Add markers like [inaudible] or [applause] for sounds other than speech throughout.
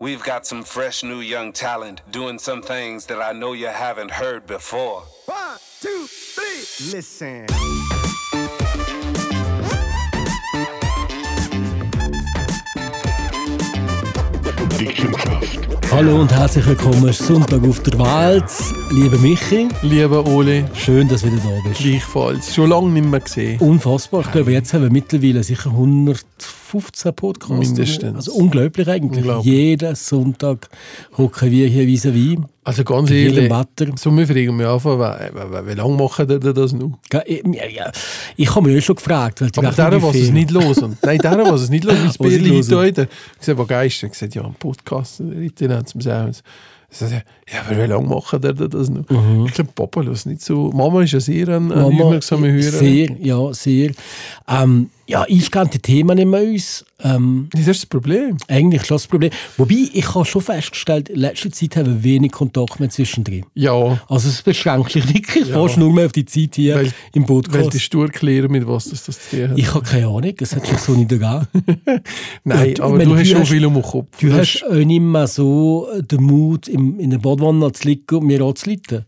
We've got some fresh new young talent doing some things that I know you haven't heard before. One, two, three. Listen. Hallo und herzlich willkommen. Es ist Sonntag auf der Welt. Lieber Michi, Lieber Oli, schön, dass du wieder da bist. gleichfalls. Schon lange nicht mehr gesehen. Unfassbar. Ich glaube, jetzt haben wir mittlerweile sicher 115 Podcasts. Mindestens. Also unglaublich eigentlich. Unglaublich. Jeden Sonntag hocken wir hier vis-à-vis. Also ganz Bei jedem ehrlich, Wetter. so wir fragen mich einfach, wie, lange machen die das noch? Ja, ich- ja. Ich habe mich auch schon gefragt. Weil Aber der, was es nicht los und Nein, der, was es nicht los Birli hören. heute. Ich gesagt, was geist? Ich gesagt, ja, ein Podcast, Ritter. Ich sag, ja, aber wie lange machen die das noch? Ich glaube, Papa lässt nicht so. Mama ist ja sehr ein, ein Mama. Sehr, ja, sehr. Ähm, ja, ich kenne die Themen nicht mehr aus. Ähm, Das ist das Problem. eigentlich ist das Problem. Wobei, ich habe schon festgestellt, in letzter Zeit haben wir wenig Kontakt mehr zwischendrin. Ja, Also es beschränkt sich wirklich [laughs] Ja. fast nur mehr auf die Zeit hier Weil- im weil Podcast. die Stur klären, mit was das, das zu tun hat. ich habe keine Ahnung, es hat sich so nicht gegeben. [laughs] Nein, du- aber meine, du hast du schon viel um den Kopf. Du Das hast auch nicht mehr so den Mut, im, in der Badwanne zu liegen und mir anzuleiten.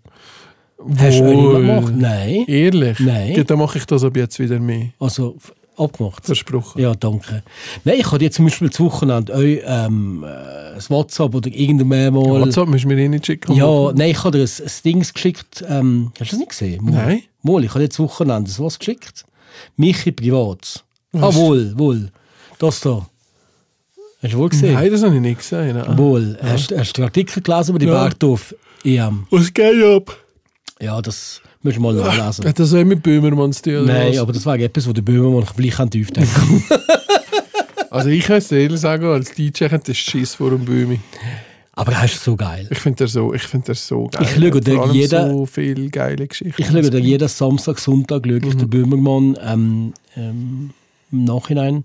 Hast du auch nicht mehr Wohl. gemacht? Nein. Ehrlich? Nein. Ja, dann mache ich das ab jetzt wieder mehr. Also abgemacht. Versprochen. Ja, danke. Nein, ich hatte jetzt zum Beispiel das Wochenende auch, ähm, äh, das WhatsApp oder irgendwann mal... WhatsApp musst du mir eh nicht schicken. Ja, nein, ich habe dir ein, ein Ding geschickt. Ähm, hast du das nicht gesehen? Mal. Nein. Mal, ich habe jetzt Wochenende was geschickt. Michi privat. Ah, wohl, wohl. Das da. Hast du wohl gesehen? Nein, das habe ich nicht gesehen. Nein. Wohl. Hast, hast du den Artikel gelesen über die Ja. Bergdorf EM? Was geht ab? Ja, das musst du mal nachlesen. Hat das auch mit Böhmermann zu tun? Nein, was? aber das wäre etwas, wo der Böhmermann vielleicht an die aufdenken [laughs] Also ich kann es ehrlich sagen, als DJ hat das Schiss vor dem Böhmi. Aber er ist so geil. Ich finde das so, ich find das so geil. Ich schaue dir jeder- so viele geile Geschichten. Ich schaue dir jeden Samstag, Sonntag schaue Mhm. ich den Böhmermann ähm, ähm, im Nachhinein.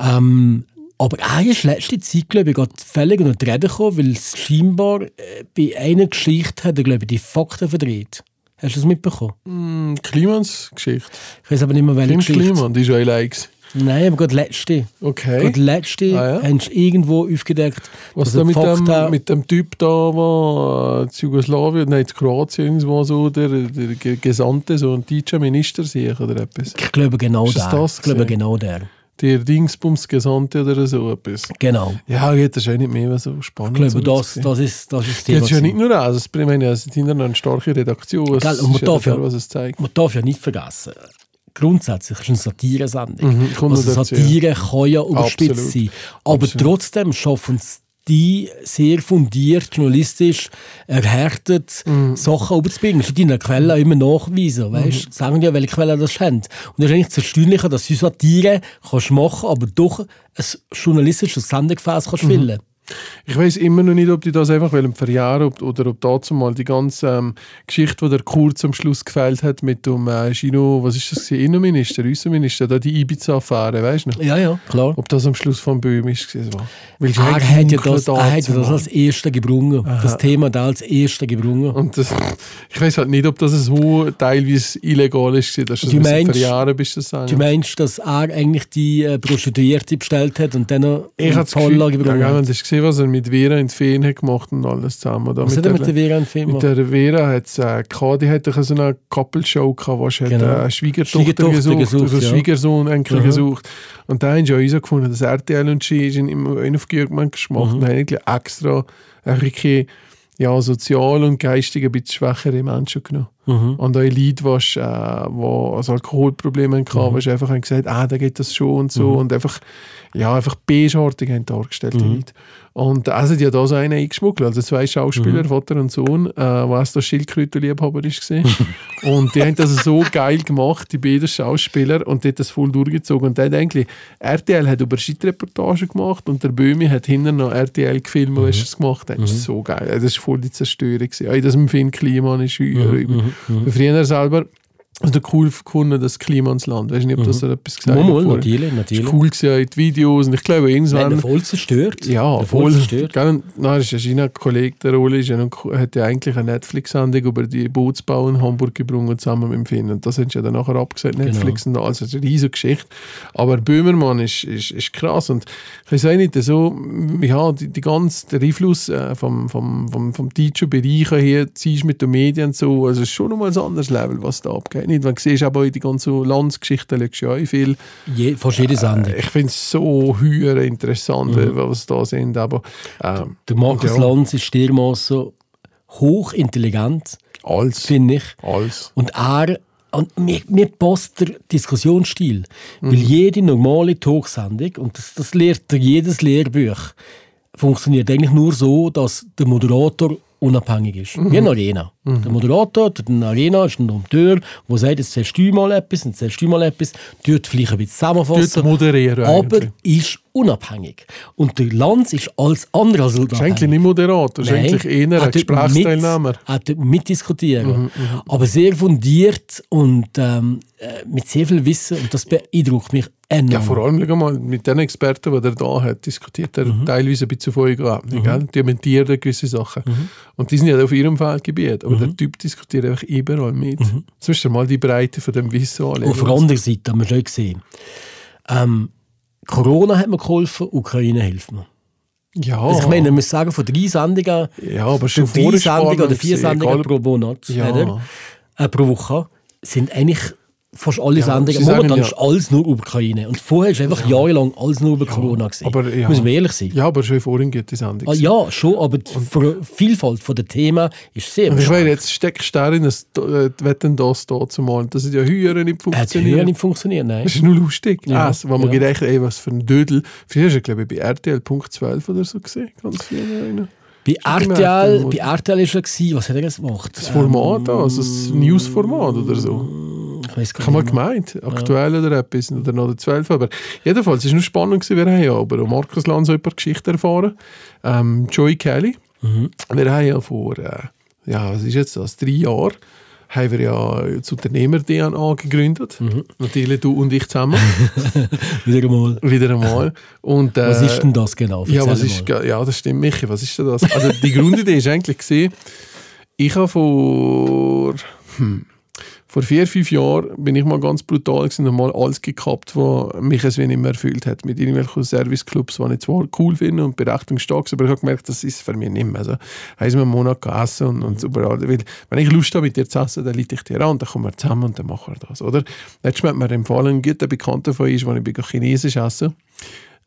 Ähm, aber er ist letzte Zeit, glaube ich, gerade völlig unter die Rede gekommen, weil es scheinbar äh, bei einer Geschichte hat er, glaube ich, die Fakten verdreht. Hast du das mitbekommen? Mm, Klimans Geschichte. Ich weiß aber nicht mehr, welche Kim Geschichte. Kliman, die ist ja likes. Nein, aber gerade letzte. Okay. Gerade letzte Ah, ja? haben sie irgendwo aufgedeckt. Was da mit dem, mit dem Typ da war, äh, zu Jugoslawien, nein, zu Kroatien irgendwo so, der, der Ge- Gesandte, so ein DJ-Minister sehe ich oder etwas. Ich glaube genau Ist der. das ich glaube genau der. Der Dingsbums Gesandte oder so etwas. Genau. Ja, geht das ist ja nicht mehr so spannend. Ich glaube, das, das, ist, das ist das Thema. ist ja nicht nur das. Ich meine, es sind hinterher eine starke Redaktion. Gell, und man darf ja- was es zeigt. Man darf ja nicht vergessen, grundsätzlich ist es eine Satire-Sendung. Mhm, also noch Satire kann ja überspitzt sein. Aber Absolut. trotzdem schaffen es die sehr fundiert, journalistisch, erhärtet Mhm. Sachen überzubringen. Sie deinen Quellen auch immer nachweisen. Weißt? Sagen ja, welche Quellen das haben. Und das ist eigentlich das Erstaunliche, dass du Satire kannst machen aber doch ein journalistisches Sendegefäß kannst füllen Ich weiß immer noch nicht, ob die das einfach wollen verjahren ob, oder ob dazu mal die ganze ähm, Geschichte, die der Kurz am Schluss gefällt hat mit dem äh, Chino, was ist das, gewesen? Innenminister, Außenminister, da die Ibiza-Affäre, weißt du noch? Ja, ja, klar. Ob das am Schluss von Böhm ist. war. Weil Er hat ja das, er hat ja das als Erste gebrungen. Das Thema da als Erste gebrungen. Und das, ich weiß halt nicht, ob das so teilweise illegal ist, dass du meinst- verjahren bist. Das Du meinst, dass er eigentlich die äh, Prostituierte bestellt hat und dann Vorlage ja, gebrungen gell, hat? du gesehen, was er mit Vera in Ferien hat gemacht und alles zusammen. Da Was hat er mit der Vera Film Mit gemacht? der Vera hat es äh, gehabt, die hat doch so eine Couple-Show gehabt, wo sie hat, Genau. äh, eine Schwiegertochter, Schwiegertochter gesucht, gesucht, also ja. Schwiegersohn Enkel Mhm. gesucht. Und da haben sie auch so gefunden, dass RTL und sie sind immer einen auf Georgmann gemacht Mhm. und haben eigentlich extra bisschen, ja, sozial und geistig ein bisschen schwächere Menschen genommen. Mhm. Und auch Leute, die äh, wo also Alkoholprobleme hatten, Mhm. die einfach haben gesagt ah, da geht das schon und so. Und einfach, ja, einfach beigeartig haben dargestellt, die Mhm. Leute. Und also die hat da so einen eingeschmuggelt, also zwei Schauspieler, Mhm. Vater und Sohn, äh, was da Schildkrötenliebhaber ist gesehen. [laughs] und die haben das so geil gemacht, die beiden Schauspieler, und die hat das voll durchgezogen. Und hat eigentlich, RTL hat über Reportagen gemacht und der Böhmi hat hinten noch RTL gefilmt, Mhm. was es gemacht hat. Das ist so geil. Also Das war voll die Zerstörung. gewesen. Das im Film Kliman ist mhm. Früher selber Also cool gefunden, das Klima ins Land. Weißt du nicht, ob das da etwas gesagt hat vorher? natürlich, Das natürlich. ist cool gewesen, in die Videos und ich glaube, irgendwann... ihn voll zerstört. Ja, voll voll. zerstört. Gell? Nein, ist ja China-Kollege, der Ole, ist noch, hat ja eigentlich eine Netflix-Sendung über die Bootsbau in Hamburg gebrungen, zusammen mit dem Finn. Und das haben sie ja dann nachher abgesagt, Genau. Netflix und alles. Also eine riesige Geschichte. Aber Böhmermann ist, ist, ist krass. Und ich auch nicht, so, ja, die, die ganze, der Einfluss äh, vom, vom, vom, vom deutschen Bereich hier, ziehst mit den Medien und so, also es ist schon nochmal ein anderes Level, was da abgeht. Nicht, wenn du siehst, aber in die ganze Landsgeschichte, da liegst du ja auch viel. Je, fast jede Sendung. Ich finde es so höher interessant, Mhm. was da sind. Aber ähm, Der Markus ja. Lanz ist dermaßen hochintelligent, alles. finde ich. Alles. Und er, und mir, mir passt der Diskussionsstil. Mhm. Weil jede normale Talksendung, und das, das lehrt jedes Lehrbuch, funktioniert eigentlich nur so, dass der Moderator unabhängig ist. Mhm. Wie eine Arena. Der Moderator, der eine Arena ist ein Dompteur, der sagt, jetzt zählst du mal etwas, jetzt zählst du mal etwas, tut vielleicht ein bisschen zusammenfassen. Dort moderieren aber eigentlich. ist unabhängig. Und der Lanz ist alles andere als Das ist unabhängig. eigentlich nicht Moderator, ist Nein, eigentlich eher ein er Gesprächsteilnehmer. Er tut mitdiskutieren. Mhm, aber sehr fundiert und ähm, äh, mit sehr viel Wissen. Und das beeindruckt mich enorm. Ja, vor allem mal, mit den Experten, die er da hat, diskutiert er Mhm. teilweise ein bisschen von euch gell? Die dementieren gewisse Sachen. Mhm. Und die sind ja auf ihrem Feldgebiet. Aber der Typ diskutiert einfach überall mit. Du dir mal die Breite von dem Wissen. Mhm. Auf der anderen Seite haben wir schon gesehen. Ähm, Corona hat mir geholfen, Ukraine hilft mir. Ja, Also ich meine, man muss sagen, von drei Sendungen, ja, aber schon drei Sendungen oder vier Sendungen pro Monat, Ja. Äh, pro Woche, sind eigentlich fast alle Ja, Sendungen. Momentan ja- ist alles nur über Ukraine. Und vorher ist einfach jahrelang alles nur über Corona gewesen. aber ja. Müssen wir ehrlich sein. Ja, aber schon vorhin gibt es Sendung. Ah, ja, schon, aber die Vielfalt der Themen ist sehr Und ich meine, jetzt steckst du darin, dass äh, die Wetten das da zu malen. Das hat ja höher nicht Hat früher funktioniert. nicht funktioniert, nein. Das ist nur lustig. Ja, Ja, also, wo man ja. gedacht ey, was für ein Dödel. Früher hast du, glaube ich, bei RTL Punkt 12 oder so gesehen. Ganz viel. rein. Bei RTL, bei RTL ist er was hat er jetzt gemacht? Das Format, da, also das News-Format oder so. Ich habe mal gemeint, aktuell oder etwas, oder noch der 12. Aber jedenfalls, es war nur spannend, gewesen. wir haben ja auch Markus Lanz paar Geschichten erfahren. Ähm, Joey Kelly. Mhm. Wir haben ja vor, äh, ja, was ist jetzt das, drei Jahren, haben wir ja das Unternehmer-DNA gegründet. Mhm. Natürlich du und ich zusammen, [laughs] Wieder einmal. wieder einmal. Und, äh, Was ist denn das genau? Ja, Erzähl was ist, mal. ja, das stimmt, Michi. Was ist denn das? Also, die Grundidee ist eigentlich gesehen, ich habe vor, hm, vor vier, fünf Jahren bin ich mal ganz brutal und mal alles gekappt, was mich es wenig mehr erfüllt hat. Mit irgendwelchen Serviceclubs, die ich zwar cool finde und Berechtigung stark aber ich habe gemerkt, das ist für mich nicht mehr. Also, haben wir einen Monat gegessen und, und überall. Weil, wenn ich Lust habe, mit dir zu essen, dann leite ich dir an, dann kommen wir zusammen und dann machen wir das, oder? Letztes Mal hat mir empfohlen, ein guter Bekannter von uns, als ich Chinesisch essen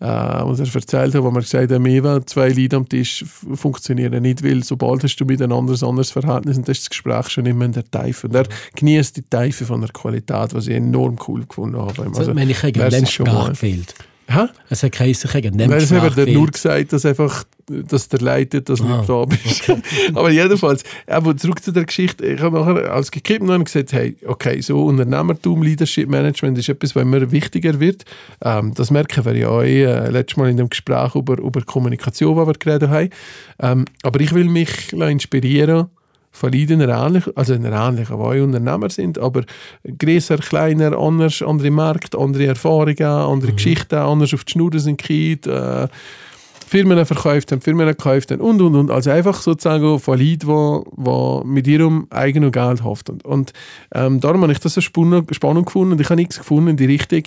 äh, und er erzählt hat, wo man gesagt hat, mehr zwei Leute am Tisch funktionieren nicht, weil sobald hast du miteinander ein anderes Verhältnis und das ist das Gespräch schon immer in der Tiefe. Und er genießt die Tiefe von der Qualität, was ich enorm cool gefunden habe. Also, wenn ich gegen schon Sprache mal. gefehlt. Hä? Es hat geheißen, gegen Nein, das hat nur gesagt, dass einfach dass der leidet, dass du Ah, nicht da bist. [laughs] [laughs] Aber jedenfalls, aber zurück zu der Geschichte. Ich habe nachher als gekippt und gesagt, hey, okay, so Unternehmertum, Leadership Management ist etwas, was immer wichtiger wird. Ähm, das merken wir ja auch äh, letztes Mal in dem Gespräch über, über Kommunikation, was wir geredet haben. Ähm, aber ich will mich inspirieren von Leuten, die ähnlich, also in einer ähnlichen Weise Unternehmer sind, aber größer, kleiner, anders, andere Märkte, andere Erfahrungen, andere Geschichten, anders auf die Schnur sind gekriegt, äh, Firmen verkauft haben, Firmen gekauft haben und, und, und. Also einfach sozusagen von Leuten, die, die mit ihrem eigenen Geld haften. Und ähm, darum habe ich das so spannend, gefunden und ich habe nichts gefunden in die Richtung,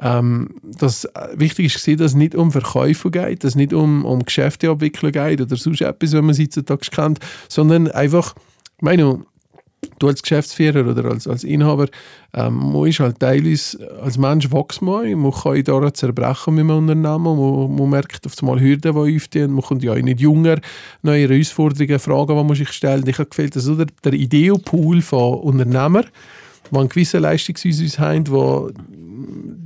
ähm, dass äh, wichtig ist, dass es nicht um Verkäufe geht, dass es nicht um, um Geschäfteabwicklung geht oder sonst etwas, was man heutzutage kennt, sondern einfach, ich meine, du als Geschäftsführer oder als, als Inhaber, ähm, man ist halt teilweise, als Mensch wächst man, man kann daran zerbrechen mit einem Unternehmen, man, man merkt auf einmal Hürden, die aufstehen, man kommt ja nicht jünger, neue Herausforderungen, Fragen, die man sich stellt. Ich habe gefällt, dass der, der Ideopool von Unternehmern, die einen gewissen Leistungsausweis haben, die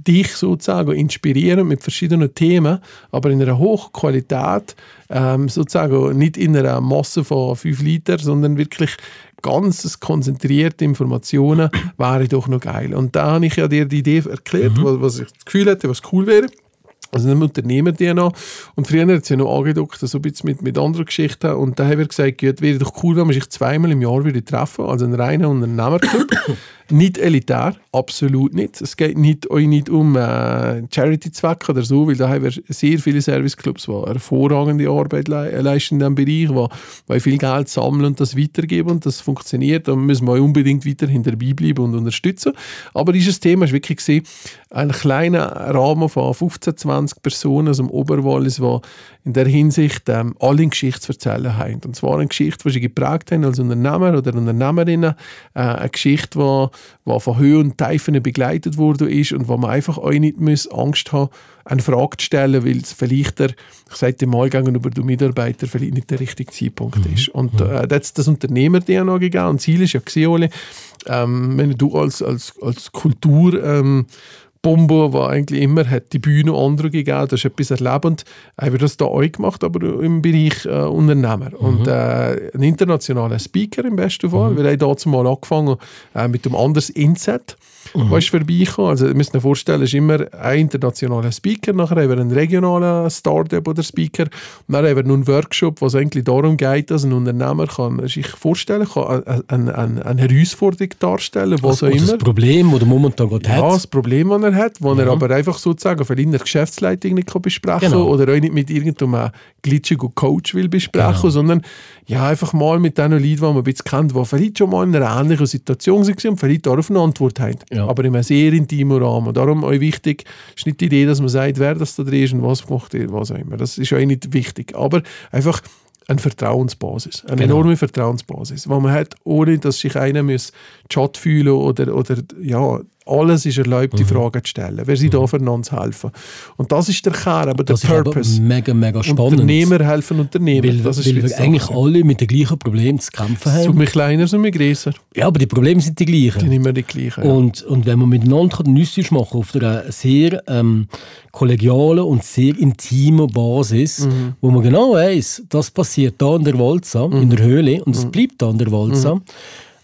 dich sozusagen inspirieren mit verschiedenen Themen, aber in einer Hochqualität, ähm, sozusagen nicht in einer Masse von 5 Liter, sondern wirklich ganz konzentrierte Informationen, wäre doch noch geil. Und da habe ich ja dir die Idee erklärt, was, was ich das Gefühl hätte, was cool wäre. Also einem Unternehmer-DNA. Und früher hat es ja noch angedockt, so ein bisschen mit, mit anderen Geschichten. Und da haben wir gesagt, gut, wäre doch cool, wenn man sich zweimal im Jahr würde treffen, also ein reiner Unternehmerclub. Nicht elitär, absolut nicht. Es geht nicht, euch nicht um äh, Charity-Zwecke oder so, weil da haben wir sehr viele Serviceclubs, die hervorragende Arbeit le leisten in diesem Bereich, die, die viel Geld sammeln und das weitergeben und das funktioniert. Da müssen wir unbedingt weiterhin dabei bleiben und unterstützen. Aber dieses Thema ist wirklich gesehen, ein kleiner Rahmen von 15, 20 Personen aus dem Oberwallis, die in der Hinsicht ähm, alle eine Geschichte zu erzählen haben. Und zwar eine Geschichte, die sie geprägt haben als Unternehmer oder Unternehmerinnen, äh, eine Geschichte, die, die von Höhen und Tiefen begleitet wurde ist und wo man einfach auch nicht muss Angst haben eine Frage zu stellen, weil es vielleicht der, ich sage mal gegenüber den Mitarbeitern vielleicht nicht der richtige Zeitpunkt Mhm. ist. Und äh, das das Unternehmer-DNA gegeben und Ziel ist ja gewesen, Oli, ähm, wenn du als, als, als Kultur ähm, Bombo, war eigentlich immer hat die Bühne andere gegeben, das ist etwas erlebend. Haben wir das da auch gemacht, aber im Bereich äh, Unternehmer. Und äh, ein internationaler Speaker im besten Fall. Wir haben dazu mal angefangen äh, mit dem Anders Inset. Mhm. Was ist vorbeigekommen? Also, ihr müsst euch vorstellen, es ist immer ein internationaler Speaker, nachher haben wir einen regionalen Startup oder Speaker, und dann haben wir einen Workshop, wo es eigentlich darum geht, dass ein Unternehmer kann sich vorstellen kann, eine, eine, eine Herausforderung darstellen, was Also, auch immer. das Problem, das er momentan gerade Ja, hat. das Problem, das er hat, das er aber einfach sozusagen vielleicht in der Geschäftsleitung nicht kann besprechen kann Genau. oder auch nicht mit irgendeinem glitschigen Coach will besprechen, Genau. sondern ja, einfach mal mit den Leuten, die man ein bisschen kennt, die vielleicht schon mal in einer ähnlichen Situation waren und vielleicht darauf eine Antwort haben. Ja. Aber in einem sehr intimen Rahmen. Darum auch wichtig, ist nicht die Idee, dass man sagt, wer das da drin ist und was gemacht wird, was auch immer. Das ist auch nicht wichtig. Aber einfach eine Vertrauensbasis, eine Genau. enorme Vertrauensbasis, wo man hat, ohne dass sich einer muss Chat fühlen oder, oder ja, alles ist erlaubt, Mhm. die Fragen zu stellen. Wer sie da füreinander zu helfen? Und das ist der Kern, aber der Das ist aber Purpose. mega, mega spannend. Unternehmer helfen Unternehmer. Weil, das ist weil wir eigentlich Sache. alle mit den gleichen Problemen zu kämpfen So haben. mit kleiner, so mit größer. Ja, aber die Probleme sind die gleichen. Die sind immer die gleichen. Ja. Und, und wenn man miteinander kann Nüsse machen auf einer sehr ähm, kollegialen und sehr intimen Basis, Mhm. wo man genau weiß, das passiert da in der Walza, Mhm. in der Höhle, und es bleibt da in der Walza,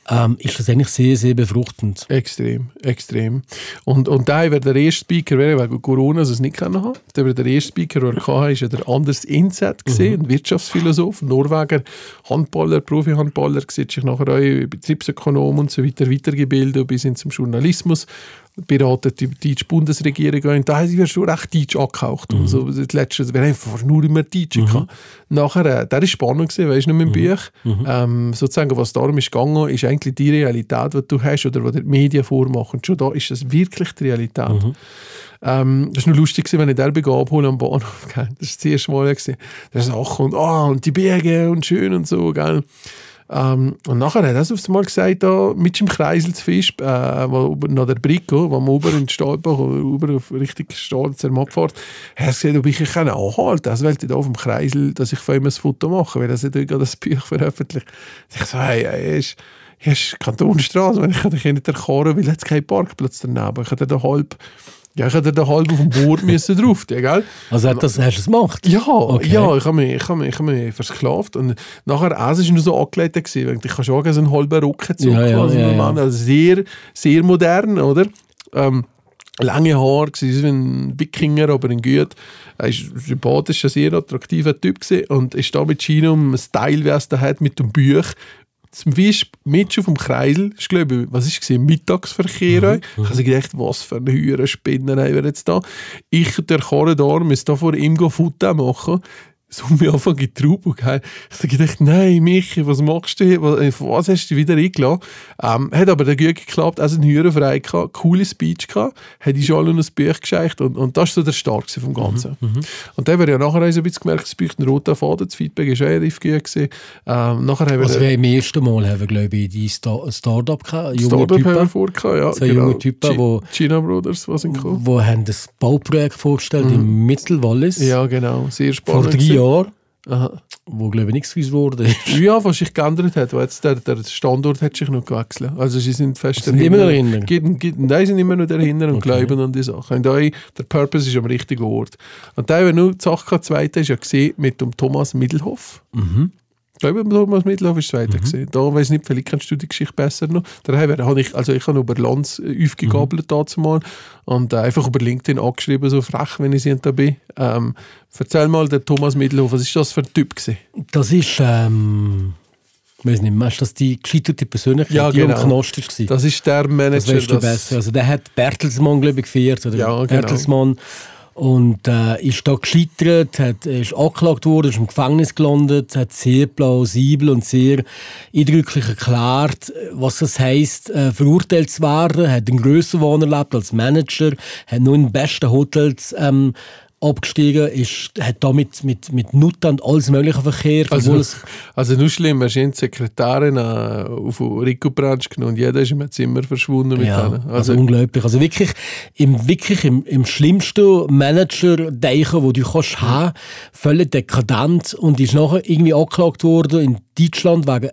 ähm, ist das eigentlich sehr, sehr befruchtend. Extrem, extrem. Und, und da wäre der erste Speaker, wäre wegen Corona, es nicht können haben. Der wäre der erste Speaker, den er hatte, ist ja der Anders Inset gesehen, ein Wirtschaftsphilosoph, Norweger, Handballer, Profi-Handballer, sieht sich nachher auch Betriebsökonom und so weiter weitergebildet bis hin zum Journalismus beratet die deutsche Bundesregierung und da haben sie schon recht deutsch angehaucht und so das letzte wir haben fast nur immer Deutsche gehabt. nachher äh, der ist spannend gewesen, weißt du noch mit dem Buch ähm, sozusagen was darum ist gegangen ist eigentlich die Realität die du hast oder was die Medien vormachen schon da ist das wirklich die Realität ähm, das war nur lustig, wenn ich den abholen am Bahnhof. [laughs] Gell? Das war das erste Mal. Gewesen. Der Sachen und, ah, und die Berge und schön und so. Gell? Ähm, und nachher hat er das aufs Mal gesagt, da, mit dem Kreisel zu Fisch, äh, nach der Brücke, wo man ober in den Stahlbach oder ober auf Richtung Stahlzerm abfährt, hat er gesagt, ob ich ihn kann anhalten kann. Also, weil ich da auf dem Kreisel, dass ich von ihm ein Foto mache, weil er gerade das Buch veröffentlicht. Ich so, hey, er ist, ist Kantonstraße, wenn ich kann dich nicht erkennen, weil jetzt kein Parkplatz daneben. Ich hätte da halb, ja, ich hätte da halb auf dem Boot [laughs] müssen drauf, ja, gell? Also hat das, hast du es gemacht? Ja, Okay. ja, ich habe mich, ich habe mich, ich habe mich versklavt und nachher es ist nur so angelegt gewesen, weil ich kann schon so einen halben Rockenzug Ja, ja, quasi, ja, ja. Also sehr, sehr modern, oder? Ähm, lange Haare, gewesen, wie ein Wikinger, aber in gut. Er ist sympathisch, ein sehr attraktiver Typ gewesen und ist da mit China um ein Style, wie er es da hat, mit dem Buch. Zum Beispiel mit schon vom Kreisel, ich glaube, was ist gesehen, Mittagsverkehr. Ich habe gedacht, was für eine höhere Spinner haben wir jetzt da. Ich, der Korridor, muss da vor ihm Futter machen. So [laughs] mir anfangen in die Traube, gell. Ich habe gedacht, nein, Michi, was machst du hier? Was, äh, was hast du wieder eingeladen? Ähm, hat aber dann gut geklappt, also einen Hüren frei gehabt, coole Speech gehabt, hat ich schon ein Buch gescheicht und, und das war so der Start vom Ganzen. Und dann haben wir ja nachher so ein bisschen gemerkt, es braucht einen roten Faden, das Feedback war relativ gut gewesen. Ähm, nachher haben wir Also wir im ersten Mal haben wir, glaube ich, die Star Startup gehabt, junge Startup haben wir Typen, vor gehabt, ja. So junge Typen, Chi- wo- China Brothers, was sind gekommen. die haben das Bauprojekt vorgestellt im Mittelwallis Mhm. Ja, genau, sehr vor spannend. drei gewesen. Jahren, Aha. wo, glaube ich, nichts gewusst wurde. [laughs] Ja, was sich geändert hat, weil jetzt der, der Standort hat sich noch gewechselt. Also sie sind fest Sind immer noch dahinter? Nein, sind immer noch dahinter und glauben an die Sachen. Und da, der Purpose ist am richtigen Ort. Und da wir nur die Sache zweite ist ja gesehen mit dem Thomas Middelhoff. Mhm. Ich glaube, Thomas Middelhoff ist zweiter gesehen. Da weiß ich nicht, vielleicht kennst du die Geschichte besser noch. Da habe ich, also ich habe über Lanz äh, aufgegabelt mal und äh, einfach über LinkedIn angeschrieben, so frech, wenn ich da bin. Ähm, erzähl mal, der Thomas Middelhoff, was ist das für ein Typ gewesen? Das ist, ähm, Ich weiß nicht mehr, ist das die gescheiterte Persönlichkeit, Ja, die genau. am Knast war? Das ist der Das Manager. weißt du besser. Also der hat Bertelsmann, glaube ich, gefeiert. Oder? Ja, genau. Bertelsmann. Und äh, ist da gescheitert, hat, ist angeklagt worden, ist im Gefängnis gelandet, hat sehr plausibel und sehr eindrücklich erklärt, was das heisst, äh, verurteilt zu werden, hat einen grösser Wohn erlebt als Manager, hat nur in besten Hotels ähm, abgestiegen, ist, hat da mit, mit, mit Nutten und alles mögliche verkehrt. Also, es- also nur schlimm, du die Sekretärin äh, auf Rico Branch genommen und jeder ist in einem Zimmer verschwunden mit Ja, denen. also, Also, unglaublich. Also wirklich im, wirklich im, im schlimmsten Manager-Deichen, wo du kannst haben, völlig dekadent und ist nachher irgendwie angeklagt worden in Deutschland wegen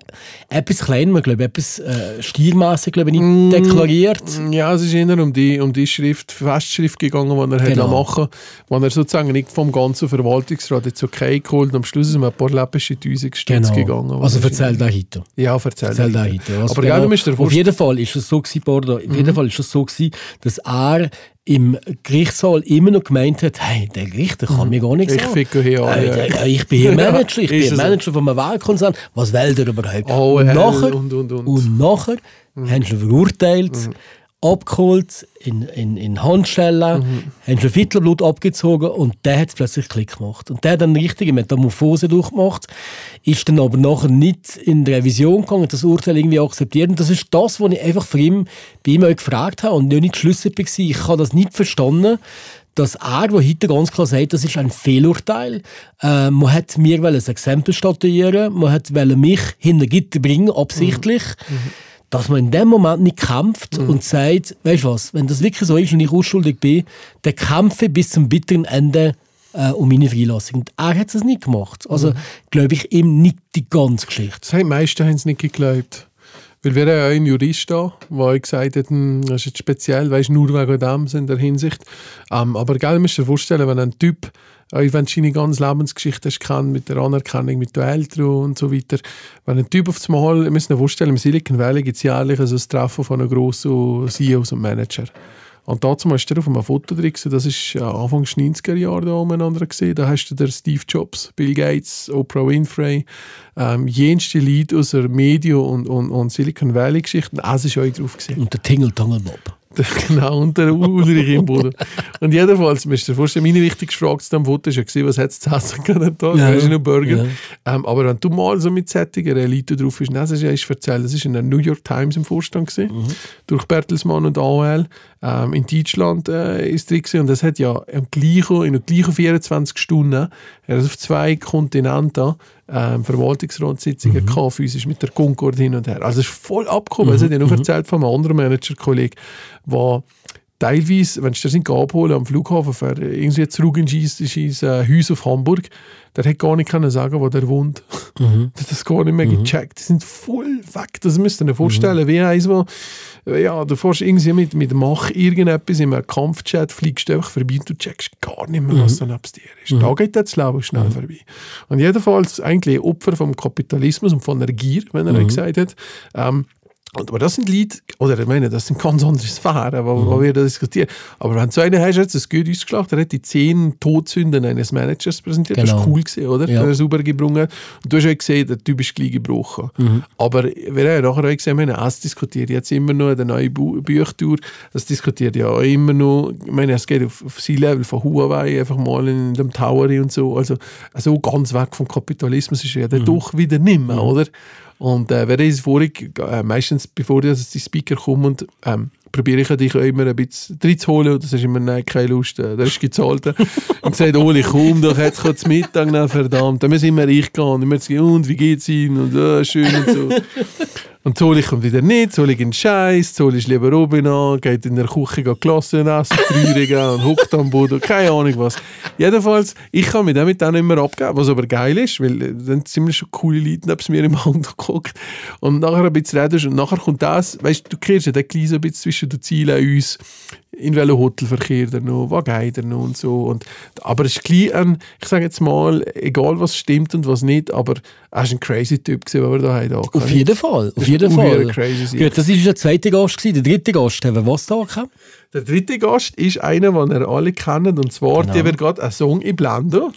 etwas kleinem, ich glaube etwas äh, stiermässig, glaube ich, Mm. nicht deklariert. ja, es ist eher um die, um die Schrift, Festschrift gegangen, die er Genau. hat machen wo er sozusagen nicht vom ganzen Verwaltungsrat jetzt okay geholt und am Schluss ist ihm ein paar läppische Tausend Stutz gegangen. Also erzähl da weiter. Ja, erzähl. Erzähl da weiter. Also Aber genau, dir auf jeden Fall ist es so gewesen, Bordo, auf Mhm. jeden Fall ist es so gewesen, dass er im Gerichtssaal immer noch gemeint hat, hey, der Richter kann mir gar nichts Mhm. Ich sagen. ficke hier alle, Äh, ja. der- ich bin hier [laughs] Manager, ich bin so. Manager von einem Weltkonzern. Was will der überhaupt? Oh, und, nachher, und, und, und. und nachher haben sie verurteilt, abgeholt, in, in, in Handschellen, haben schon Viertelblut abgezogen und der hat plötzlich Klick gemacht. Und der hat dann eine richtige Metamorphose durchgemacht, ist dann aber nachher nicht in die Revision gegangen, das Urteil irgendwie akzeptiert. Und das ist das, was ich einfach für ihn, bei ihm auch gefragt habe und nicht schlüssig war. Ich habe das nicht verstanden, dass er, der heute ganz klar sagt, das ist ein Fehlurteil. Äh, man hat mir ein Exempel statuieren, man hat wollte mich hinter Gitter bringen, absichtlich. Dass man in dem Moment nicht kämpft und sagt, weißt du was, wenn das wirklich so ist und ich unschuldig bin, dann kämpfe ich bis zum bitteren Ende äh, um meine Freilassung. Und er hat es nicht gemacht. Also glaube ich ihm nicht die ganze Geschichte. Das haben die meisten haben es nicht geglaubt. Weil wir haben ja einen Jurist da, der gesagt hat, hm, das ist jetzt speziell, weißt, nur wegen dem in der Hinsicht. Ähm, aber gell, musst dir vorstellen, wenn ein Typ, äh, wenn du seine ganze Lebensgeschichte hast kennt, mit der Anerkennung, mit den Eltern und so weiter, wenn ein Typ auf das Mal, ihr müsst dir vorstellen, im Silicon Valley gibt es jährlich also das Treffen von einem grossen CEOs und Manager. Und dazu hast du auf einem Foto drin, das ist äh, Anfang des 90er Jahre da umeinander gesehen. Da hast du der Steve Jobs, Bill Gates, Oprah Winfrey, ähm, jenste Leute aus der Medien- und, und, und Silicon Valley-Geschichten. Es ist euch drauf gesehen. Und der Tingle-Tangle-Bob. [laughs] genau, und der Ulrich im Boden. Und jedenfalls, müsst ihr dir vorstellen, meine wichtigste Frage zu diesem Foto war ja, was hat es zu essen können am Tag? Ja. Ja. nur Burger. Ja. Ähm, aber wenn du mal so mit sättiger Elite drauf bist, das ist ja ist erzählt, das ist in der New York Times im Vorstand gewesen, Mhm. durch Bertelsmann und AOL. Ähm, in Deutschland äh, ist drin gewesen. und das hat ja im gleichen, in den gleichen 24 Stunden, er hat auf zwei Kontinenten ähm, Verwaltungsratssitzungen gehabt, physisch mit der Concord hin und her. Also es ist voll abgekommen. Es hat ja nur erzählt von einem anderen Manager-Kollegen, der teilweise, wenn du das nicht abholen am Flughafen, für irgendwie zurück in sein äh, Haus auf Hamburg, der hätte gar nicht können sagen, wo der wohnt. [laughs] Der hat das gar nicht mehr gecheckt. Die sind voll weg. Das müsst ihr euch vorstellen. Wie eins, wo, ja, du fährst irgendwie mit, mit Mach irgendetwas in einem Kampfchat, fliegst einfach vorbei und du checkst gar nicht mehr, was da neben dir ist. Da geht das Leben schnell vorbei. Und jedenfalls eigentlich Opfer vom Kapitalismus und von der Gier, wenn er euch gesagt hat. Ähm, und, aber das sind Leute, oder ich meine, das sind ganz andere Sphären, wo, wo wir da diskutieren. Aber wenn du so einen hast, jetzt das gut ausgeschlagen, der hat die zehn Todsünden eines Managers präsentiert. Das Genau. war cool, gewesen, oder? Ja. Der er sauber gebrungen. Und du hast ja gesehen, der Typ ist gleich gebrochen. Aber wir haben ja nachher auch gesehen, haben es diskutiert jetzt immer noch, der neue Bu Büchtour, das diskutiert ja auch immer noch, ich meine, es geht auf, auf C-Level von Huawei, einfach mal in dem Tower und so, also, also ganz weg vom Kapitalismus ist ja dann doch wieder nimmer, oder? Und äh, während ich vorig, äh, meistens bevor jetzt die Speaker kommen, ähm, probiere ich dich immer ein bisschen reinzuholen. Und das ist immer, nein, keine Lust, äh, der ist gezahlt. [laughs] und gesagt, Oli, komm doch, jetzt kommt Mittag, verdammt. Dann müssen immer ich gehen. Und immer sagen, und wie geht's Ihnen? Und äh, schön und so. [laughs] Und Zoli kommt wieder nicht, Zoli gibt Scheiß, Zoli ist lieber oben an, geht in der Küche geht Klassen essen, [laughs] Trürigen und hockt am Boden, keine Ahnung was. Jedenfalls, ich kann mich damit auch nicht mehr abgeben, was aber geil ist, weil äh, dann ziemlich schon coole Leute neben mir im Hand [laughs] geguckt und nachher ein bisschen redest und nachher kommt das, weißt du, du kehrst ja den Gleis ein bisschen zwischen den Zielen uns, in welchem Hotel verkehrt er noch, was geht er noch und so. Und, aber es ist gleich ein, ich sage jetzt mal, egal was stimmt und was nicht, aber er ist ein crazy Typ gewesen, den wir da haben. Auf jeden Fall, auf [laughs] jeden Fall. crazy. Gut, das war der zweite Gast. Gewesen. Der dritte Gast haben wir was da gehabt? Der dritte Gast ist einer, den ihr alle kennt, und zwar, Genau. der wird gerade einen Song in Blende.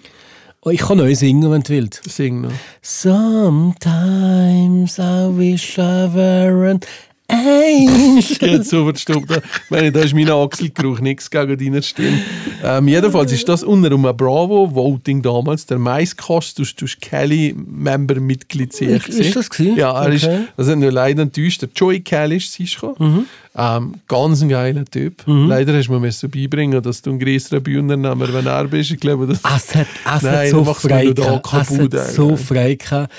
Oh, ich kann neu singen, wenn du willst. Sing noch. Sometimes I wish I were an angel. Jetzt so verstummt. Ich meine, da ist mein Achselgeruch, nichts gegen deine Stimme. Ähm, jedenfalls ist das unter einem Bravo-Voting damals der meistkosteste Kelly-Member-Mitglied. Ist- ist das gewesen? Ja, er ist, Okay. das hat nur leider enttäuscht. Der Joey Kelly ist es gekommen. Ähm, ganz ein geiler Typ. Leider hast du mir müssen beibringen, dass du ein größerer Bühnennehmer, wenn er bist. Ich glaube, das Es hat, es Nein, hat so frei gehabt. Es hat so frei gehabt.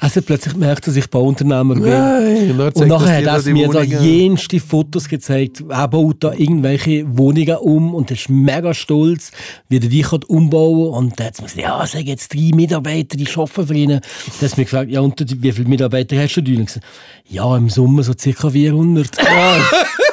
Hat plötzlich gemerkt, dass ich Bauunternehmer bin. Nein, und, nachher hat die mir Wohnungen. jenste Fotos gezeigt. Er baut da irgendwelche Wohnungen um und er ist mega stolz, wie er die kann umbauen Und dann hat er mir gesagt, ja, es sind jetzt drei Mitarbeiter, die arbeiten für ihn. Dann hat er mir gefragt, ja, und wie viele Mitarbeiter hast du? Und ich gesagt, ja, im Sommer so ca. 400. [laughs] [laughs]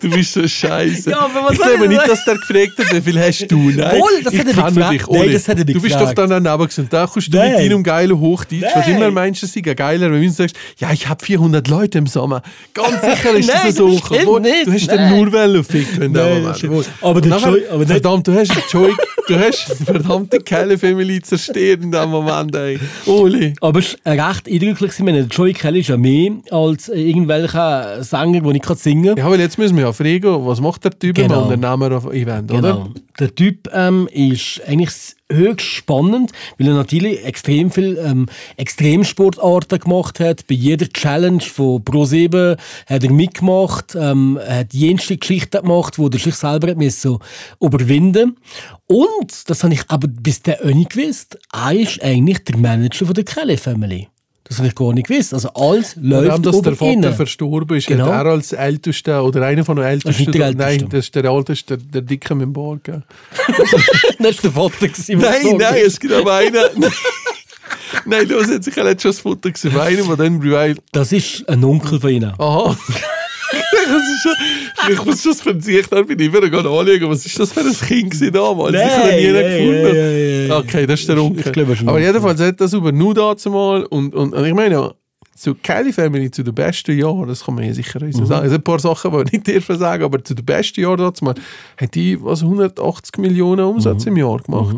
Du bist so scheiße. Ja, aber was ich glaube ich nicht, dass der gefragt hat, wie viel hast du? Nein, Wohl, das ich hat er nicht gefragt. dich. Nein, das hat er nicht Du bist gefragt. doch dann daneben gewesen. Da kommst du Nein. mit deinem geilen Hochdeutsch, was immer meinst, es sei geiler, wenn du sagst, ja, ich habe 400 Leute im Sommer. Ganz sicher ist [laughs] Nein, das so. Obwohl, nicht. Du hast den Nein. nur wollen ficken in dem Nein. Wohl. Aber Und der Joey- aber der- Verdammt, du hast den Joey, du hast die verdammte Kelly Family zerstört in dem Moment, ey. Oli. Aber es war recht eindrücklich. Ich meine, der Joey Kelly ist ja mehr als irgendwelcher Sänger, den ich singen kann. Ja, weil jetzt müssen wir ja fragen, was macht der Typ Genau. am Unternehmer auf Event, oder? Genau. Der Typ ähm, ist eigentlich höchst spannend, weil er natürlich extrem viel ähm, Extremsportarten gemacht hat. Bei jeder Challenge von Pro7 hat er mitgemacht. Ähm, hat jenste Geschichten gemacht, wo er sich selber hat so überwinden Und, das habe ich aber bis dahin auch nicht gewusst, er ist eigentlich der Manager von der Kelly Family. Das habe ich gar nicht gewusst. Also alles Vor läuft allem, dass der Vater ihn. verstorben ist, Genau. hat er als Ältester oder einer von den Ältesten. Älteste. Nein, das ist der Älteste, der, der Dicke mit dem Bart. [laughs] das war der Vater. gewesen, Nein, nein, es gibt aber einen. nein, los, jetzt, ich habe jetzt schon das Foto gesehen. von einem, der dann Das ist ein Onkel von ihnen. Aha. [laughs] schon, ich muss schon das Verzicht an, bin ich wieder anschauen, was ist das für ein Kind damals? ich habe nie Nein, gefunden. ja, ja, ja. Okay, das ist der Onkel. Aber jedenfalls hat das über nur dazu mal und, und, und ich meine, zu Kelly Family, zu den besten Jahren, das kann man ja sicher Mhm. sagen. Es sind ein paar Sachen, die ich nicht dürfen sagen, aber zu den besten Jahren dazu mal, hat die was 180 Millionen Umsatz Mhm. im Jahr gemacht.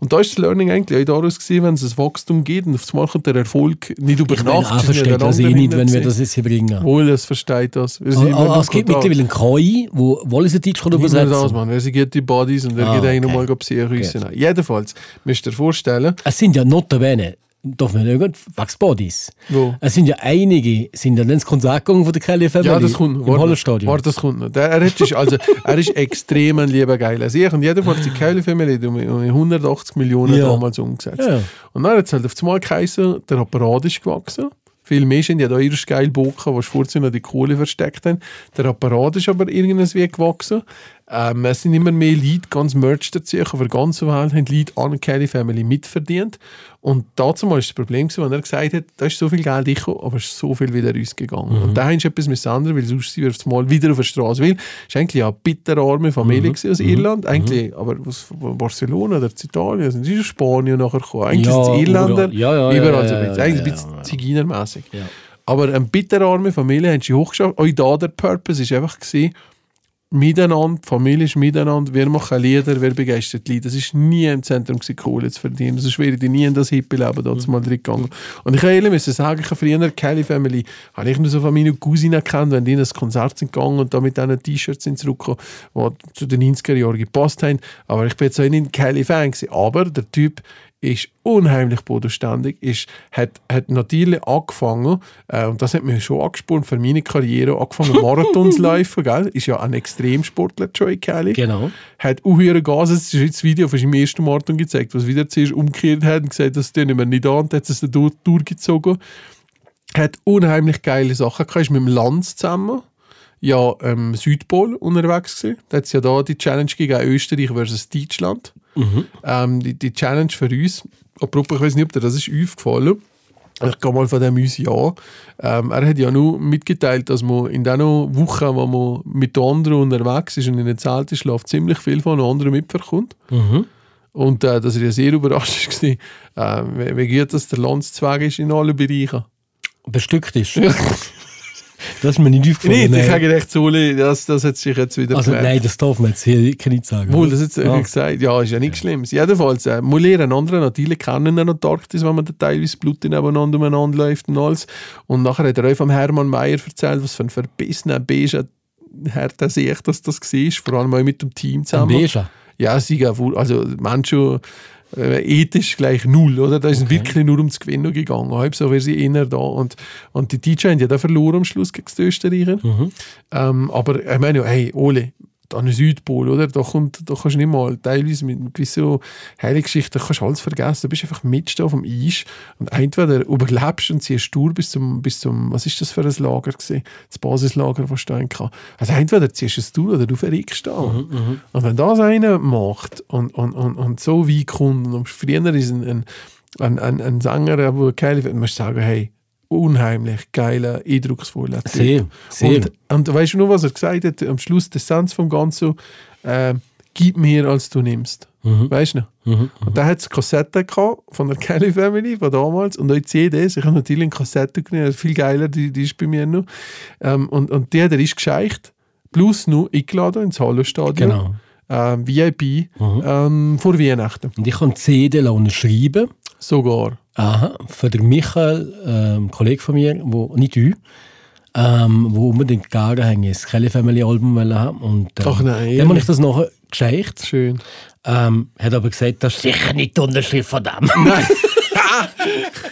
Und da ist das Learning eigentlich auch daraus gewesen, wenn es ein Wachstum gibt und auf einmal kommt der Erfolg nicht über Ich Nacht. er sind ja versteht das eh nicht, wenn wir das jetzt hier bringen. Wohl, es versteht das. Aber noch es gibt mittlerweile einen KI, wo Wallis Deutsch kann nicht nur das, übersetzen Mann. Wer sie geht die Bodies und er Ah, geht einen okay. mal Psyche Jedenfalls, müsst ihr dir vorstellen, Es sind ja notabene, darf man nicht wegen Bodies. Wo? Es sind ja einige, sind ja dann ins Konzert gegangen von der Kelly Family Ja, das kommt im Warte, Hallenstadion. Warte, das kommt noch. Der, er, ist, also, er ist extrem ein lieber Geiler. Also ich und jedenfalls die Kelly Family um, um 180 Millionen Ja. damals umgesetzt. Ja. Und dann hat es halt auf einmal geheißen, der Apparat ist gewachsen. Viele Menschen haben ja da ihre geile Bocken, die vorher noch die Kohle versteckt haben. Der Apparat ist aber irgendwie gewachsen. Ähm, es sind immer mehr Leute, ganz Merch dazu, der ganzen Welt haben Leute an Kelly Family mitverdient. Und dazu mal ist das Problem, wenn er gesagt hat, da ist so viel Geld gekommen, aber es ist so viel wieder rausgegangen. Und da sie etwas müssen ändern, weil sonst sie auf mal wieder auf der Straße will. Es war eigentlich eine bitterarme Familie gewesen aus Irland, eigentlich, aber aus Barcelona oder aus Italien, sind sie aus Spanien nachher gekommen. Eigentlich Ja, sind es überall. Ja, ja, überall so ein bisschen. Eigentlich ein bisschen. Ja. Aber eine bitterarme Familie haben sie hochgeschafft. Auch da der Purpose ist einfach gewesen, miteinander, die Familie ist miteinander, wir machen Lieder, wer begeistert die Lieder. Das ist nie im Zentrum gewesen, Kohle zu verdienen. Das wäre ich nie in das Hippie-Leben dort mal drin gegangen. Und ich ehrlich müssen sagen, ich habe früher Kelly Family, habe ich nur so von meinen Cousinen kennt, wenn die in ein Konzert sind gegangen und da mit diesen T-Shirts sind zurückgekommen, die zu den 90er Jahren gepasst haben. Aber ich bin jetzt auch nicht ein Kelly-Fan gewesen. Aber der Typ ist unheimlich bodenständig, ist, hat, hat natürlich angefangen, äh, und das hat mich schon angespornt für meine Karriere, angefangen [laughs] Marathons zu laufen, gell? ist ja ein Extremsportler, Joey Kelly. Genau. Hat auch höhere Gas, es ist jetzt das Video von seinem ersten Marathon gezeigt, was wieder zuerst umgekehrt hat und gesagt, das tun wir nicht an, und hat es dann durch, durchgezogen. Hat unheimlich geile Sachen gehabt, ist mit dem Lanz zusammen ja ähm, Südpol unterwegs gewesen. Da hat es ja da die Challenge gegen Österreich versus Deutschland. Ähm, die, die Challenge für uns, apropos, ich weiß nicht, ob dir das ist aufgefallen ich gehe mal von dem uns ja. Ähm, er hat ja nur mitgeteilt, dass man in den Wochen, wo man mit anderen unterwegs ist und in den Zelten schläft, ziemlich viel von anderen mitbekommt. Und äh, dass er ja sehr überrascht [laughs] war, äh, wie, wie gut dass der Landzweig ist in allen Bereichen. Bestückt ist. [laughs] [laughs] Das ist mir nicht aufgefallen. Ich nein. habe gedacht, Soli, das, das hat sich jetzt wieder also nein, das darf man jetzt hier nicht sagen. Wohl, das jetzt Ja. ja. gesagt. Ja, ist ja nichts Schlimmes. Jedenfalls, äh, wir lernen andere natürlich kennen in Antarktis, wenn man da teilweise Blut nebeneinander umeinander läuft und alles. Und nachher hat er auch vom Hermann Mayer erzählt, was für ein verbissener Beige Herr sich dass das war, vor allem auch mit dem Team Ein zusammen. Beige. Ja, sie also äh, ethisch gleich null, oder? Da ist es wirklich nur ums Gewinnen gegangen. Halb so wäre sie inner da. Und, und die DJ haben ja da verloren am Schluss gegen die Österreicher. Ähm, aber ich meine, ja, hey, Ole, an den Südpol, oder? Da, kommt, da kannst du nicht mal, teilweise mit gewissen Heiliggeschichten, kannst du alles vergessen. Du bist einfach mitstehen auf dem Eis und entweder überlebst und ziehst durch bis zum, bis zum, was ist das für ein Lager gewesen? Das Basislager, was du eigentlich Also entweder ziehst du es durch oder du verreckst da. Und wenn das einer macht und, und, und, und so weit kommt, und früher ist ein, ein, ein, ein, ein Sänger, der geil wird, musst du sagen, hey, unheimlich geiler, eindrucksvoller Typ. Sehr, sehr. Und, und weißt du nur, was er gesagt hat? Am Schluss der Essenz vom Ganzen, äh, gib mir, als du nimmst. Mhm. Weißt du noch? Und da hat es Kassetten gehabt von der Kelly Family von damals und auch CDs. Ich habe natürlich eine Kassette genommen, viel geiler, die, die ist bei mir noch. Ähm, und, und die hat er ist gescheicht, plus noch eingeladen ins Hallenstadion. Genau. Ähm, VIP ähm, vor Weihnachten. Und ich kann CD schreiben. Sogar. Aha, für den Michael, ähm, Kollege von mir, wo nicht du, ähm, wo unbedingt gerne haben, das Kelly Family Album haben. Und äh, Ach nein, dann habe ich das nachher gescheicht. Schön. Ähm, hat aber gesagt, das ist sicher nicht die Unterschrift von dem. Nein. [laughs]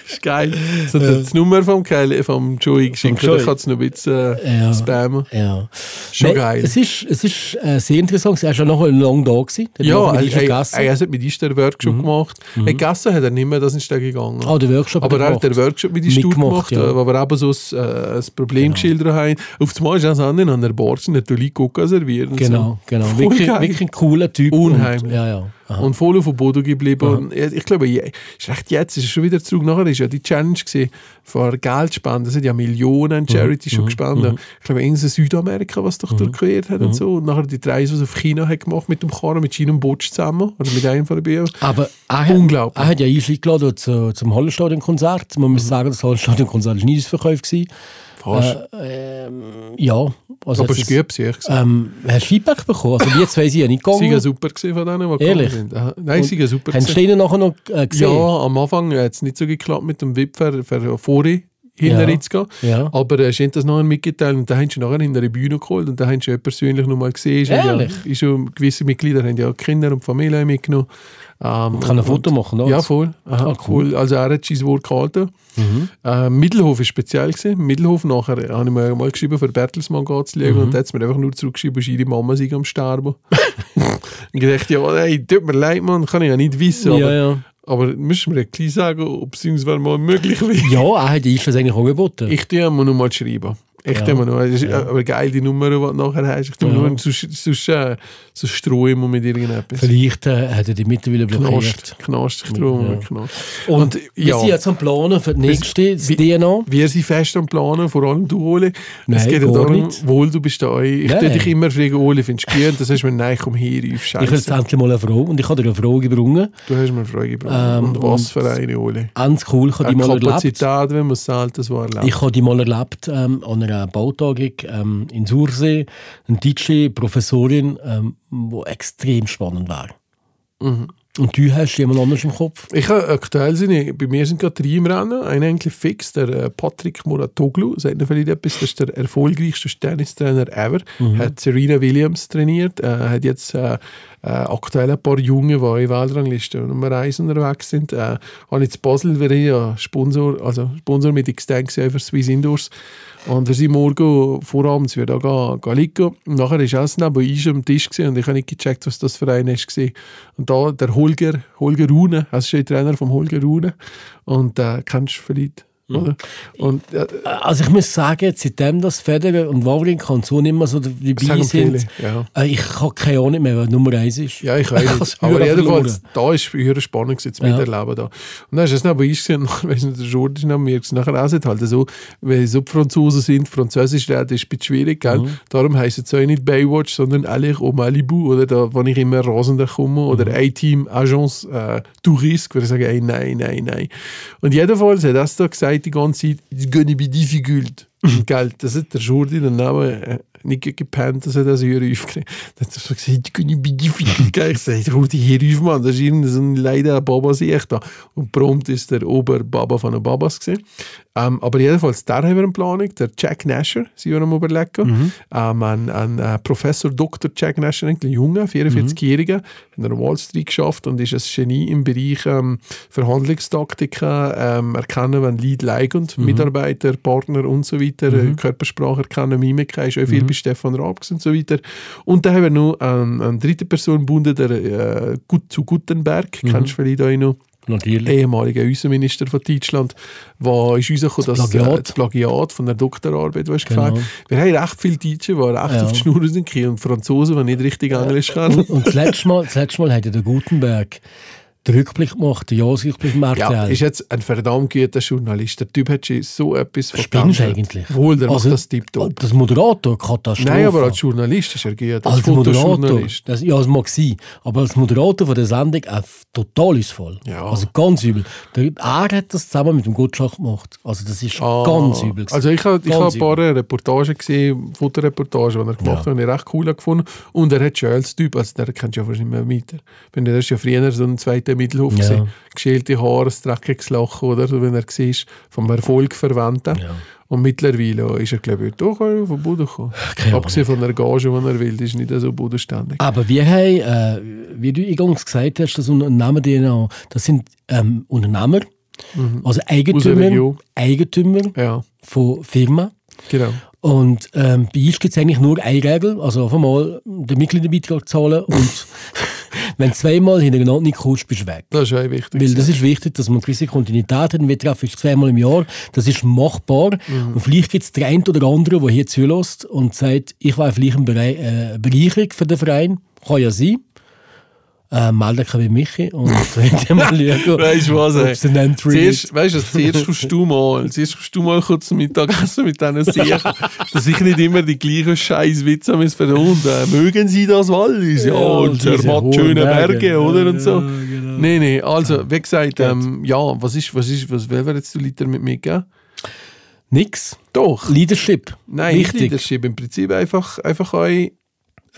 ist geil. So hat die Nummer vom Kelly, vom Joey geschickt. Joey. Da kann es noch ein bisschen äh, Ja. spammen. ja. Schon Nein, geil. Es ist, es ist äh, sehr interessant. Er war noch lange da. Gewesen. Hat Ja, er, er, gegessen. er hat mit uns den Workshop gemacht. Mhm. Gegessen hat er nicht mehr, das ist der gegangen. Ah, den Workshop aber er er hat den. Workshop mit uns gemacht, ja. ja. wo wir eben so ein, äh, ein Problem geschildert haben. Auf das Mal ist er an der sind natürlich Coca serviert. Genau, genau. Voll Wirklich, wirklich ein cooler Typ. Unheimlich. Und, ja, ja. Aha. Und voll auf dem Boden geblieben. Und ich, glaube, je, recht jetzt ist er schon wieder zurück. Nachher ist ja die Challenge gewesen, für Geld spenden. Das hat ja Millionen Charity schon gespendet. Ich glaube, in Südamerika, was doch durchquert hat und so. Und nachher die Reise, was auf China hat gemacht mit dem Karren, mit China und Botsch zusammen. Oder mit einem von den Bier. Aber er hat, er hat ja uns eingeladen zu, zum Hallenstadion-Konzert. Man Mhm. muss sagen, das Hallenstadion-Konzert war nie ausverkauft. gewesen. Fast. Äh, ähm, ja. Also Aber es ist gut besucht. Ähm, hast du Feedback bekommen? Also die zwei sind ja nicht Sie gegangen. super gewesen von denen, die Ehrlich? gekommen sind. Nein, sie super. Haben sie gewesen. denen nachher noch äh, gesehen? Ja, am Anfang hat es nicht so geklappt mit dem VIP für, für vorne Ja. hinterher zu gehen. Ja. Aber er hat das nachher mitgeteilt und da haben sie nachher in der Bühne geholt und da haben sie persönlich noch mal gesehen. Ist ja, Ehrlich? ist schon, gewisse Mitglieder haben ja Kinder und Familie mitgenommen. Ähm, Kann ein Foto machen, oder? Ja, voll. Aha, Ah, cool. cool. Also er hat sein Wort gehalten. Äh, Mittelhof war speziell. Gewesen. Mittelhof nachher habe ich mir mal geschrieben, für Bertelsmann geht zu liegen und hat mir einfach nur zurückgeschrieben, ihre Mama sei am Sterben. [laughs] und ich dachte, ja, hey, tut mir leid, Mann, kann ich ja nicht wissen. Ja, aber, ja. aber müsst mir ein bisschen sagen, ob es uns mal möglich wäre. Ja, er hat uns das eigentlich angeboten. Ich tue ihm noch mal schreiben. Ich Ja. mir noch, ist aber geil, die Nummer, die du nachher hast. Ich tue Ja. nur, sonst, sonst äh, so streue immer mit irgendetwas. Vielleicht äh, hat er die mittlerweile blockiert. Knast, knast, ich Ja. knast. Und, Und, wir ja. sind jetzt am Planen für die nächste das DNA. Wir sind fest am Planen, vor allem du, Ole. Nein, es geht ja darum, nicht. wohl du bist da. Ich tue dich immer fragen, Ole, findest du gut? Das du mir, nein, komm Yves, Ich habe jetzt scheiße. endlich mal eine Frage und ich habe dir eine Frage gebrungen. Du hast mir eine Frage gebracht. Ähm, und was für eine, Ole? Ganz cool, ich habe die mal erlebt. Kapazität, wenn man es das war erlebt. Ich habe die mal erlebt ähm, an einer Bautagung ähm, in Sursee. Eine deutsche Professorin, ähm, die extrem spannend war. Mhm. Und du hast jemand anders im Kopf? Ich habe aktuell sind, bei mir sind gerade drei im Rennen. Einer eigentlich fix, der äh, Patrick Muratoglu. Sagt ihr vielleicht etwas? Das ist der erfolgreichste Tennistrainer ever. Hat Serena Williams trainiert. Äh, hat jetzt äh, äh, aktuell ein paar Junge, die in Weltrangliste Nummer 1 unterwegs sind. Äh, habe in Basel, wäre ja Sponsor, also Sponsor mit Extend für Swiss Indoors. Und wir sind morgen vorabends wieder da gehen, liegen. Und nachher war es neben uns am Tisch und ich habe nicht gecheckt, was das für einer war. Und da der Holger, Holger Rune, also ist der Trainer vom Holger Rune. Und äh, kennst du vielleicht, oder? Und äh, Also ich muss sagen, seitdem das Federer und Wawrinka und so nicht mehr so dabei sind, ja. äh, ich habe keine Ahnung mehr, wer Nummer eins ist. Ja, ich weiß hab's [laughs] nicht. Aber jedenfalls, da ist höher spannend das Ja. Miterleben da. Und dann ist es neben uns gewesen, und weiss nicht, der Jordan ist neben mir. Nachher auch so, halt so, wenn so die Franzosen sind, Französisch reden ist ein bisschen schwierig, gell? Mhm. Darum heisst es auch nicht Baywatch, sondern eigentlich au Malibu, oder da, wenn ich immer rasender komme, oder Mhm. A-Team, Agence, äh, Tourist, würde ich sagen, ey, nein, nein, nein. Und jedenfalls hat er da gesagt, sagt die ganze Zeit, it's gonna be difficult. Und gell, das hat der Schurdi daneben äh, nicht gepennt, dass er das hier aufgekriegt hat. Er so gesagt, it's gonna be difficult. Gell, Ich sage, Schurdi, hier rauf, Mann, das ist irgendein so leider Baba sich da. Und prompt ist der Oberbaba von den Babas gesehen. Ähm, aber jedenfalls, der haben wir eine Planung, der Jack Nasher, wir am überlegen. Ähm, ein, ein äh, Professor Dr. Jack Nasher, ein junger, 44-Jähriger, hat in der Wall Street geschafft und ist ein Genie im Bereich ähm, Verhandlungstaktiken, ähm, erkennen, wenn Leute leiden, Mitarbeiter, Partner und so weiter, äh, Körpersprache erkennen, Mimik, ist auch viel bei Stefan Raab und so weiter. Und dann haben wir noch ähm, eine dritte Person gebunden, der äh, Gut zu Gutenberg, kennst du vielleicht auch noch Natürlich. ehemaliger Außenminister von Deutschland, wo ist rausgekommen, dass Plagiat. Äh, das Plagiat von der Doktorarbeit, was Genau. gefällt. Wir haben recht viele Deutsche, die recht Ja. auf die Schnur sind und Franzosen, die nicht richtig Englisch können. Und, und das letzte Mal, das letzte Mal hat der Gutenberg den Rückblick gemacht, den Jahresrückblick im Ja, ist jetzt ein verdammt guter Journalist. Der Typ hat schon so etwas Spinnst du verkauft. eigentlich? Wohl, der Also, macht das tiptop. Das Moderator, Katastrophe. Nein, aber als Journalist ist er gut. Als, als Moderator, das, ja, das mag sein, aber als Moderator von der Sendung auch total ist voll. Ja. Also ganz übel. Der, er hat das zusammen mit dem Gottschalk gemacht. Also das ist Ah, ganz übel. gewesen. Also ich habe ich hab ein paar Reportagen gesehen, Fotoreportagen, die er gemacht hat, die ich recht cool gefunden. Und er hat schon als Typ, also der kennt ja wahrscheinlich mehr weiter. Wenn der ist ja früher so ein zweiter Mittelhof Ja. gewesen. Geschälte Haare, ein dreckiges Lachen, oder? So, wenn er war, vom Erfolg verwenden. Ja. Und mittlerweile ist er, glaube ich, doch von Boden gekommen. Abgesehen von der Gage, die er will, ist nicht so bodenständig. Aber wir haben, äh, wie du eingangs gesagt hast, das Unternehmen DNA, das sind ähm, Unternehmer, also Mhm. Der Eigentümer. Eigentümer Ja, von Firmen. genau. Und ähm, bei uns gibt es eigentlich nur eine Regel, also auf einmal den Mitgliederbeitrag zahlen und [laughs] wenn du zweimal hintereinander nicht kommst, bist du weg. Das ist auch wichtig. Weil das ist wichtig, dass man eine gewisse Kontinuität hat. Wir treffen uns zweimal im Jahr. Das ist machbar. Mhm. Und vielleicht gibt es den einen oder anderen, der hier zulässt und sagt, ich war vielleicht eine äh, Bereicherung für den Verein. Kann ja sein. Äh, melde dich bei Michi und [laughs] dann mal schauen, Weißt du was, ob es ein Entry Zuerst, gibt. weißt du, zuerst [laughs] kommst du mal, zuerst kommst du mal kurz zum Mittagessen mit diesen Sicher, dass ich nicht immer die gleichen scheiß Witze muss und äh, mögen Sie das Wallis? Ja, Ja, und der macht hohen schöne Berge, Berge. oder? Und so. Ja, genau. Nee, nee, also, wie gesagt, ähm, ja, was ist, was ist, was will wir jetzt du Liter mit mir geben? Nix. Doch. Leadership. Nein, Wichtig. Leadership. Im Prinzip einfach, einfach euch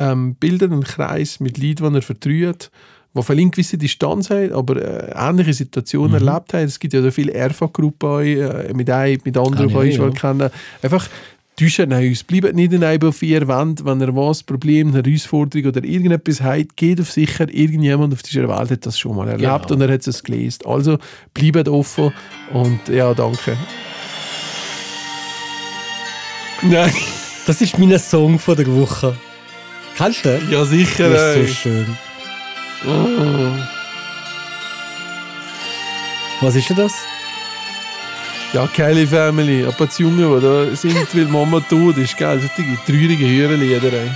ähm, bilden einen Kreis mit Leuten, die ihr vertraut, die vielleicht eine gewisse Distanz haben, aber äh, ähnliche Situationen Mhm. erlebt haben. Es gibt ja so viele RV-Gruppen äh, mit einem, mit anderen, die Ah, euch schon ja. kennen. Einfach täuschen uns. Bleibt nicht in einem auf vier Wänden, wenn ihr was, Problem, eine Herausforderung oder irgendetwas habt, geht auf sicher. Irgendjemand auf dieser Welt hat das schon mal erlebt Genau. und er hat es gelesen. Also bleibt offen und ja, danke. Nein. Das ist mein Song von der Woche. Kennst du den? Ja, sicher. Das ist so schön. Oh. Was ist denn das? Ja, Kelly Family. Ein paar Jungen, die da sind, [laughs] weil Mama tot ist, gell? Das sind Hürenlieder, ey.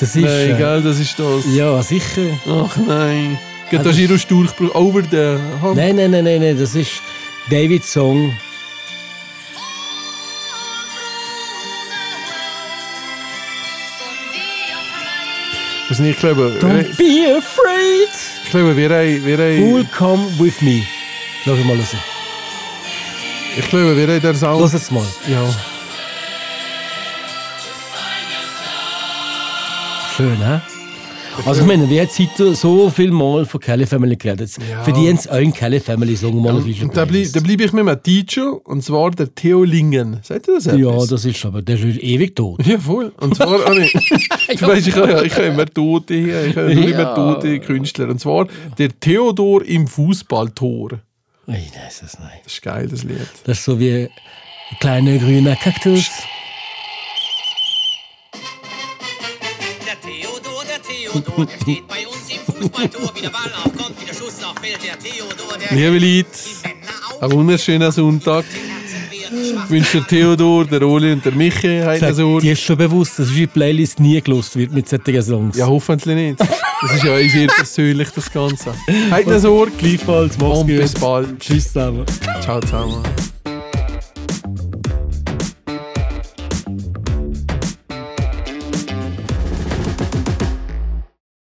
Das ist. Nein, gell, das ist das. ja, sicher. Ach nein. Geht das das- Giro Durchbruch over the Hand? Nein, nein, nein, nein, nein, das ist Davids Song. Das nicht, ich glaube, Don't be afraid. ich glaube, wir, haben- wir, Who will haben- come with me? Lass mal hören. ich glaube, wir haben der Sound. Lass es mal. Ja. Schön, hä? Also, ich meine, wir haben heute so viel Mal von Kelly Family geredet. Ja. Verdient es einen Kelly Family Song mal auf Und da, bleib, da bleibe ich mit einem Teacher, und zwar der Theo Lingen. Sagt ihr das Ja, etwas? das ist aber, der ist ewig tot. Ja, voll. Und zwar, ah, nee. [laughs] du weißt, ich habe ja, immer Tote hier, ich habe nur immer Ja. tote Künstler. Und zwar der Theodor im Fußballtor. Ich weiß es nicht. Das ist geil, das Lied. Das ist so wie ein kleiner grüner Kaktus. Theodor, der Theodor, der steht bei uns im Fußballtor. Wie der Ball aufkommt, wie der Schuss auch fällt. Der Theodor, der Liebe Leute, ein wunderschöner Sonntag. Ich wünsche Theodor, der Oli und der Michi Sag, eine Sorge. dir ist schon bewusst, dass unsere Playlist nie gelost wird mit solchen Songs. Ja, hoffentlich nicht. Das ist ja auch sehr persönlich, das Ganze. [laughs] Eine Sorge. Gleichfalls, mach's Und gut. bis bald. Tschüss zusammen. Ciao zusammen.